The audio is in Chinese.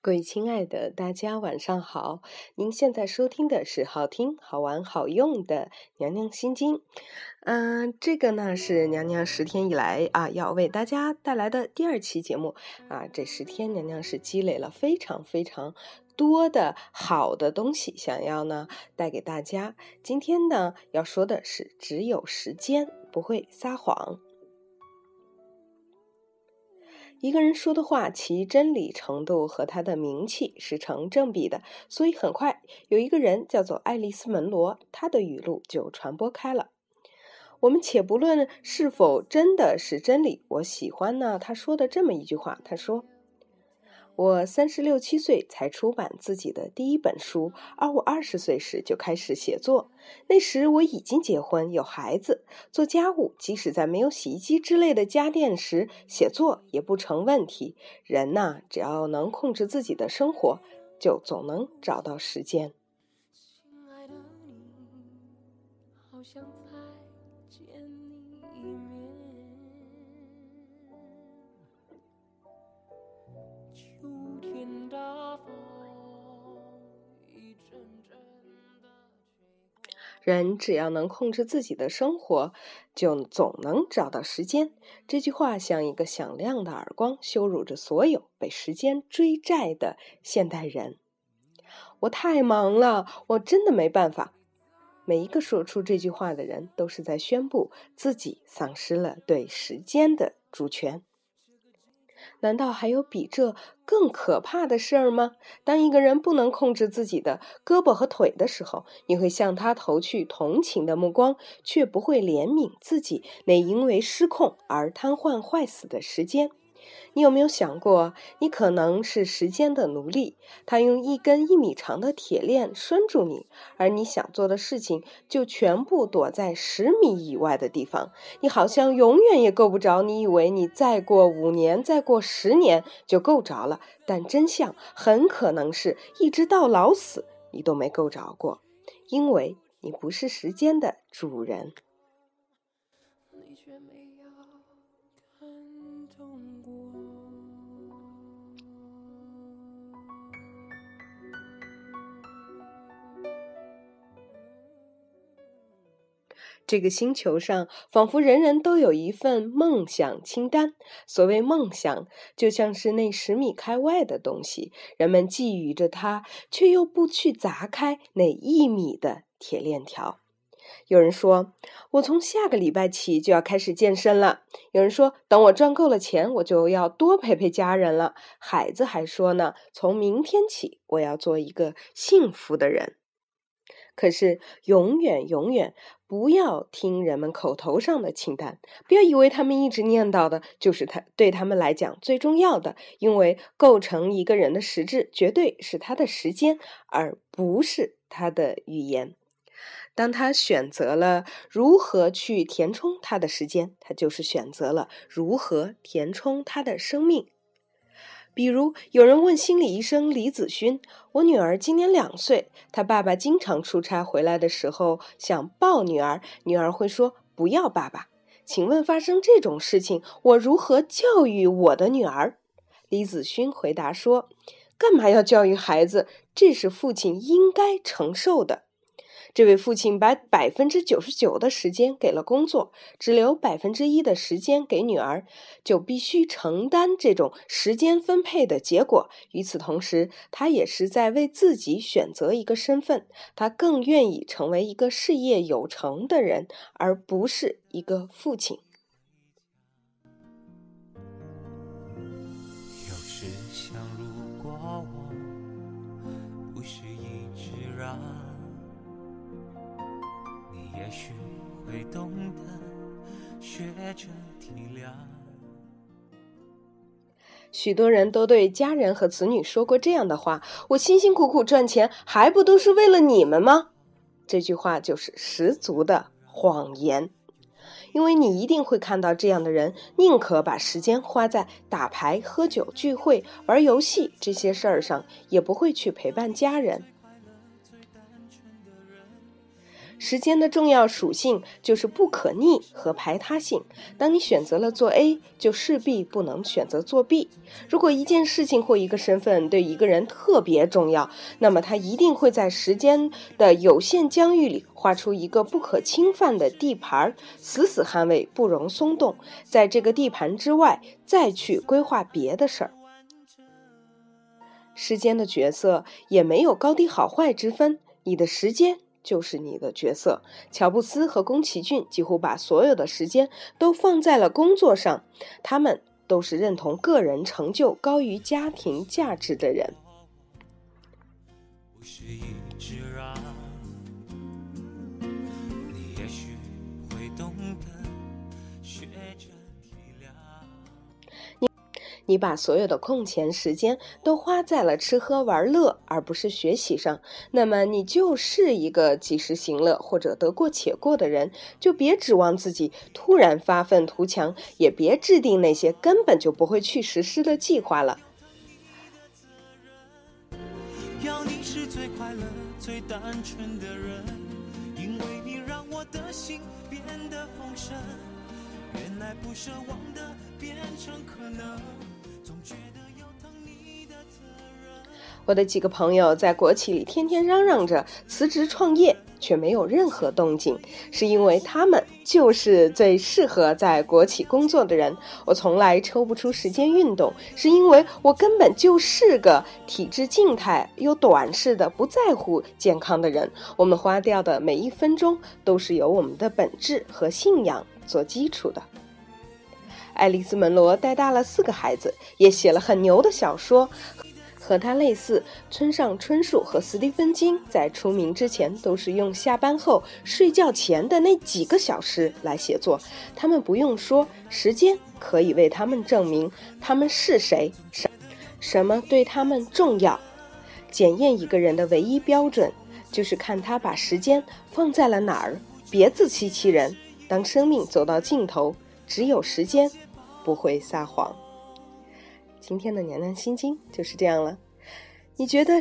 各位亲爱的，大家晚上好！您现在收听的是好听、好玩、好用的《娘娘心经》。嗯，这个呢是娘娘十天以来啊要为大家带来的第二期节目啊。这十天，娘娘是积累了非常非常多的好的东西，想要呢带给大家。今天呢要说的是，只有时间不会撒谎。一个人说的话，其真理程度和他的名气是成正比的，所以很快有一个人叫做爱丽丝·门罗，他的语录就传播开了。我们且不论是否真的是真理，我喜欢呢他说的这么一句话，他说。我三十六七岁才出版自己的第一本书，而我二十岁时就开始写作。那时我已经结婚有孩子，做家务，即使在没有洗衣机之类的家电时，写作也不成问题。人呐，只要能控制自己的生活，就总能找到时间。亲爱的你，好想人只要能控制自己的生活，就总能找到时间。这句话像一个响亮的耳光，羞辱着所有被时间追债的现代人。我太忙了，我真的没办法。每一个说出这句话的人，都是在宣布自己丧失了对时间的主权。难道还有比这更可怕的事儿吗？当一个人不能控制自己的胳膊和腿的时候，你会向他投去同情的目光，却不会怜悯自己那因为失控而瘫痪坏死的时间。你有没有想过，你可能是时间的奴隶？他用一根一米长的铁链拴住你，而你想做的事情就全部躲在十米以外的地方。你好像永远也够不着。你以为你再过五年、再过十年就够着了，但真相很可能是一直到老死你都没够着过，因为你不是时间的主人。这个星球上，仿佛人人都有一份梦想清单。所谓梦想，就像是那十米开外的东西，人们觊觎着它，却又不去砸开那一米的铁链条。有人说：“我从下个礼拜起就要开始健身了。”有人说：“等我赚够了钱，我就要多陪陪家人了。”孩子还说呢：“从明天起，我要做一个幸福的人。”可是，永远永远不要听人们口头上的清单，不要以为他们一直念叨的就是他对他们来讲最重要的，因为构成一个人的实质，绝对是他的时间，而不是他的语言。当他选择了如何去填充他的时间，他就是选择了如何填充他的生命。比如，有人问心理医生李子勋：“我女儿今年两岁，她爸爸经常出差回来的时候想抱女儿，女儿会说不要爸爸。请问发生这种事情，我如何教育我的女儿？”李子勋回答说：“干嘛要教育孩子？这是父亲应该承受的。”这位父亲把百分之九十九的时间给了工作，只留百分之一的时间给女儿，就必须承担这种时间分配的结果。与此同时，他也是在为自己选择一个身份，他更愿意成为一个事业有成的人，而不是一个父亲。也许会懂得学着体谅。许多人都对家人和子女说过这样的话：“我辛辛苦苦赚钱，还不都是为了你们吗？”这句话就是十足的谎言，因为你一定会看到这样的人，宁可把时间花在打牌、喝酒、聚会、玩游戏这些事儿上，也不会去陪伴家人。时间的重要属性就是不可逆和排他性。当你选择了做 A，就势必不能选择做 B。如果一件事情或一个身份对一个人特别重要，那么他一定会在时间的有限疆域里画出一个不可侵犯的地盘，死死捍卫，不容松动。在这个地盘之外，再去规划别的事儿。时间的角色也没有高低好坏之分，你的时间。就是你的角色。乔布斯和宫崎骏几乎把所有的时间都放在了工作上，他们都是认同个人成就高于家庭价值的人。你把所有的空闲时间都花在了吃喝玩乐，而不是学习上，那么你就是一个及时行乐或者得过且过的人。就别指望自己突然发愤图强，也别制定那些根本就不会去实施的计划了。你是最快乐、最单纯的人，因为你让我的心变得丰盛。原来不奢望的变成可能。我的几个朋友在国企里天天嚷嚷着辞职创业，却没有任何动静，是因为他们就是最适合在国企工作的人。我从来抽不出时间运动，是因为我根本就是个体质静态又短视的不在乎健康的人。我们花掉的每一分钟，都是由我们的本质和信仰做基础的。爱丽丝·门罗带大了四个孩子，也写了很牛的小说。和他类似，村上春树和斯蒂芬金在出名之前都是用下班后睡觉前的那几个小时来写作。他们不用说，时间可以为他们证明他们是谁，什什么对他们重要。检验一个人的唯一标准，就是看他把时间放在了哪儿。别自欺欺人，当生命走到尽头，只有时间不会撒谎。今天的娘娘心经就是这样了，你觉得？